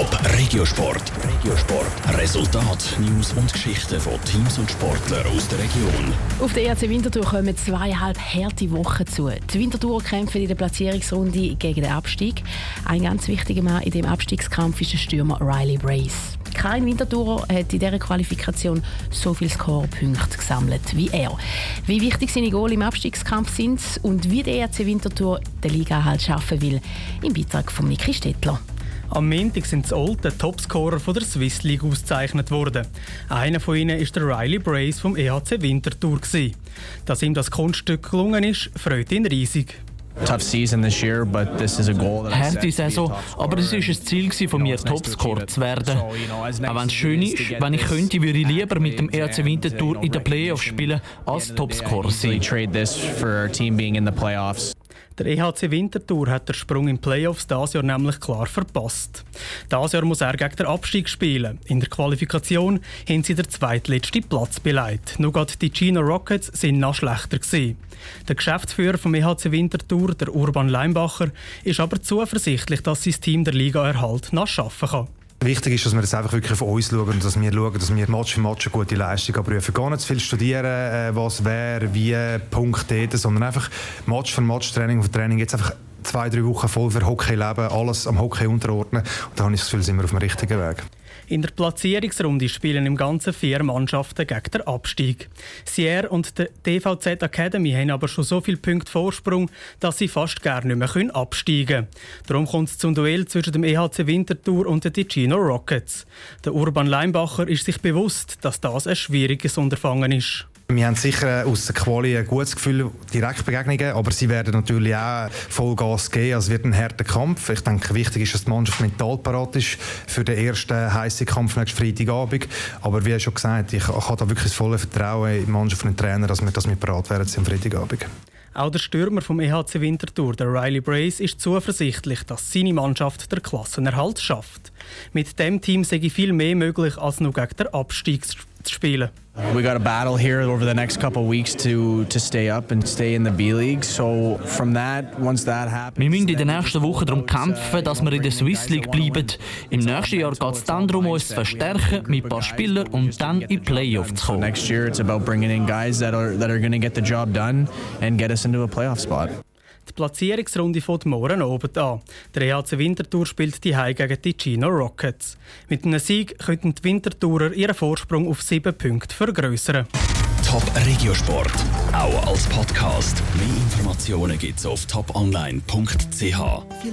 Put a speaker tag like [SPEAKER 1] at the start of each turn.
[SPEAKER 1] Top Regiosport. Regiosport. Resultat, News und Geschichten von Teams und Sportlern aus der Region.
[SPEAKER 2] Auf der ERC Winterthur kommen zweieinhalb harte Wochen zu. Die Winterthur kämpfen in der Platzierungsrunde gegen den Abstieg. Ein ganz wichtiger Mann in dem Abstiegskampf ist der Stürmer Riley Brace. Kein Winterthurer hat in dieser Qualifikation so viele Scorepunkte gesammelt wie er. Wie wichtig seine Goal im Abstiegskampf sind und wie der ERC Winterthur den Liga halt schaffen will, im Beitrag von Niki Stettler.
[SPEAKER 3] Am Montag sind die Olten Topscorer von der Swiss League ausgezeichnet worden. Einer von ihnen ist der Riley Brace vom EHC Winterthur. Dass ihm das Kunststück gelungen ist, freut ihn riesig.
[SPEAKER 4] Harte
[SPEAKER 5] Saison, aber es war ein Ziel von mir, Topscorer zu werden. Auch wenn es schön ist, wenn ich könnte, würde ich lieber mit dem ERC Winterthur in den Playoffs spielen, als Topscorer sein.
[SPEAKER 3] Der EHC Winterthur hat den Sprung in Playoffs dieses Jahr nämlich klar verpasst. Dieses Jahr muss er gegen den Abstieg spielen. In der Qualifikation haben sie den zweitletzten Platz beleidigt. Nur gerade die Chino Rockets sind noch schlechter gewesen. Der Geschäftsführer vom EHC Winterthur, der Urban Leimbacher, ist aber zuversichtlich, dass sein Team der Liga erhalt noch schaffen kann.
[SPEAKER 6] Wichtig ist, dass wir jetzt einfach wirklich auf uns schauen und dass wir schauen, dass wir Match für Match eine gute Leistung abrufen. Gar nicht zu viel studieren, äh, was wer, wie, Punkt dort, sondern einfach Match für Match, Training für Training. Jetzt einfach zwei, drei Wochen voll für Hockey leben, alles am Hockey unterordnen. Und da habe ich das Gefühl, sind wir auf dem richtigen Weg.
[SPEAKER 3] In der Platzierungsrunde spielen im Ganzen vier Mannschaften gegen den Abstieg. Sierra und die DVZ Academy haben aber schon so viele Punkte Vorsprung, dass sie fast gar nicht mehr absteigen können. Darum kommt es zum Duell zwischen dem EHC Winterthur und den Ticino Rockets. Der Urban Leimbacher ist sich bewusst, dass das ein schwieriges Unterfangen ist.
[SPEAKER 6] Wir haben sicher aus der Quali ein gutes Gefühl, Direktbegegnungen, aber sie werden natürlich auch Vollgas geben. Also es wird ein harter Kampf. Ich denke, wichtig ist, dass die Mannschaft mental parat ist für den ersten heißen Kampf nächsten Freitagabend. Aber wie schon gesagt, ich habe da wirklich das volle Vertrauen in die Mannschaft und den Trainer, dass wir, dass wir parat werden am Freitagabend.
[SPEAKER 3] Auch der Stürmer vom EHC Winterthur, der Riley Brace, ist zuversichtlich, dass seine Mannschaft der Klassenerhalt schafft. Mit dem Team sei viel mehr möglich, als nur gegen den Abstieg zu spielen.
[SPEAKER 4] We got a battle here over the next couple weeks to to stay up and stay in the B League. So from that, once that happens,
[SPEAKER 5] wir müssen in den nächsten Wochen darum kämpfen, dass wir in der Swiss League bleiben. Im nächsten Jahr geht es dann darum, uns zu verstärken mit ein paar Spielern und dann in Playoffs zu kommen.
[SPEAKER 4] So next year it's about bringing in guys that are that are going to get the job done and get us into a playoff spot.
[SPEAKER 3] Die Platzierungsrunde fängt morgen oben an. Der EHC Winterthur spielt die Hause gegen die Chino Rockets. Mit einem Sieg könnten die Winterthurer ihren Vorsprung auf sieben Punkte vergrößern.
[SPEAKER 1] Top Regiosport, auch als Podcast. Mehr Informationen gibt's auf toponline.ch.